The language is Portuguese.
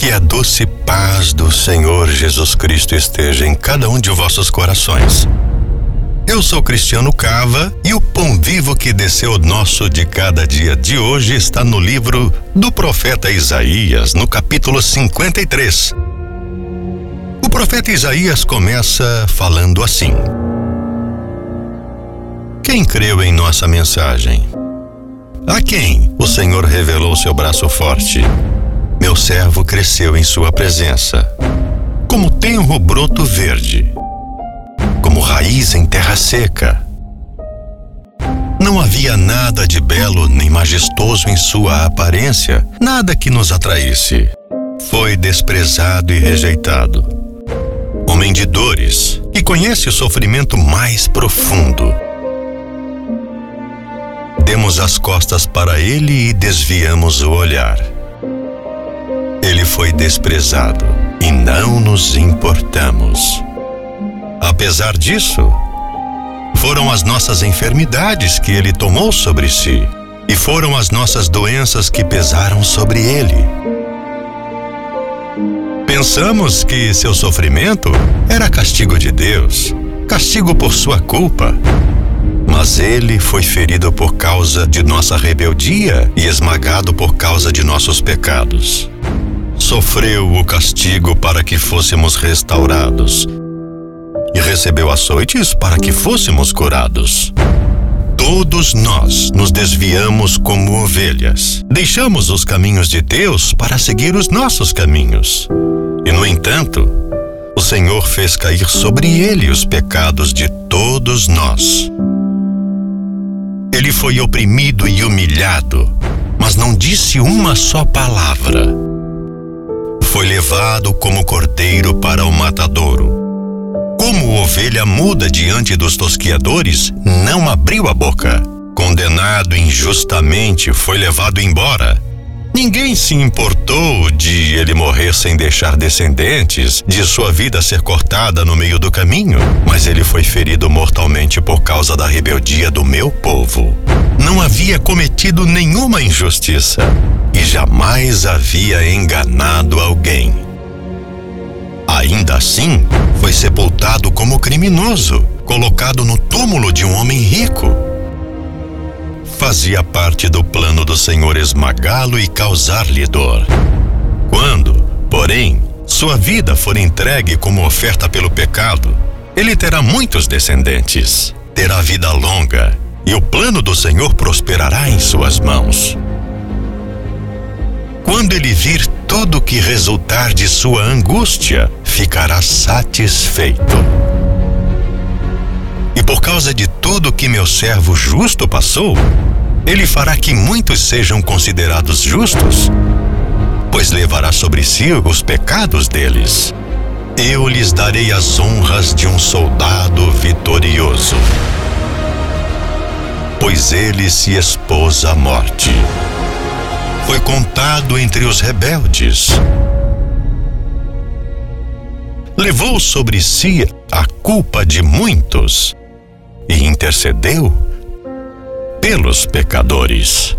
Que a doce paz do Senhor Jesus Cristo esteja em cada um de vossos corações. Eu sou Cristiano Cava e o pão vivo que desceu nosso de cada dia de hoje está no livro do profeta Isaías, no capítulo 53. O profeta Isaías começa falando assim: Quem creu em nossa mensagem? A quem o Senhor revelou seu braço forte? Meu servo cresceu em sua presença, como tenro broto verde, como raiz em terra seca. Não havia nada de belo nem majestoso em sua aparência, nada que nos atraísse. Foi desprezado e rejeitado. Homem de dores, que conhece o sofrimento mais profundo. Demos as costas para ele e desviamos o olhar ele foi desprezado e não nos importamos. Apesar disso, foram as nossas enfermidades que ele tomou sobre si, e foram as nossas doenças que pesaram sobre ele. Pensamos que seu sofrimento era castigo de Deus, castigo por sua culpa. Mas ele foi ferido por causa de nossa rebeldia e esmagado por causa de nossos pecados sofreu o castigo para que fôssemos restaurados e recebeu açoites para que fôssemos curados. Todos nós nos desviamos como ovelhas. Deixamos os caminhos de Deus para seguir os nossos caminhos. E, no entanto, o Senhor fez cair sobre ele os pecados de todos nós. Ele foi oprimido e humilhado, mas não disse uma só palavra foi levado como cordeiro para o matadouro. Como ovelha muda diante dos tosquiadores, não abriu a boca. Condenado injustamente, foi levado embora. Ninguém se importou de ele morrer sem deixar descendentes, de sua vida ser cortada no meio do caminho, mas ele foi ferido mortalmente por causa da rebeldia do meu povo. Não havia cometido nenhuma injustiça e jamais havia enganado alguém. Ainda assim, foi sepultado como criminoso, colocado no túmulo de um homem rico. Fazia parte do plano do Senhor esmagá-lo e causar-lhe dor. Quando, porém, sua vida for entregue como oferta pelo pecado, ele terá muitos descendentes, terá vida longa, e o plano do Senhor prosperará em suas mãos. Quando ele vir tudo que resultar de sua angústia, ficará satisfeito. Causa de tudo que meu servo justo passou, ele fará que muitos sejam considerados justos, pois levará sobre si os pecados deles. Eu lhes darei as honras de um soldado vitorioso, pois ele se expôs à morte foi contado entre os rebeldes. Levou sobre si a culpa de muitos e intercedeu pelos pecadores.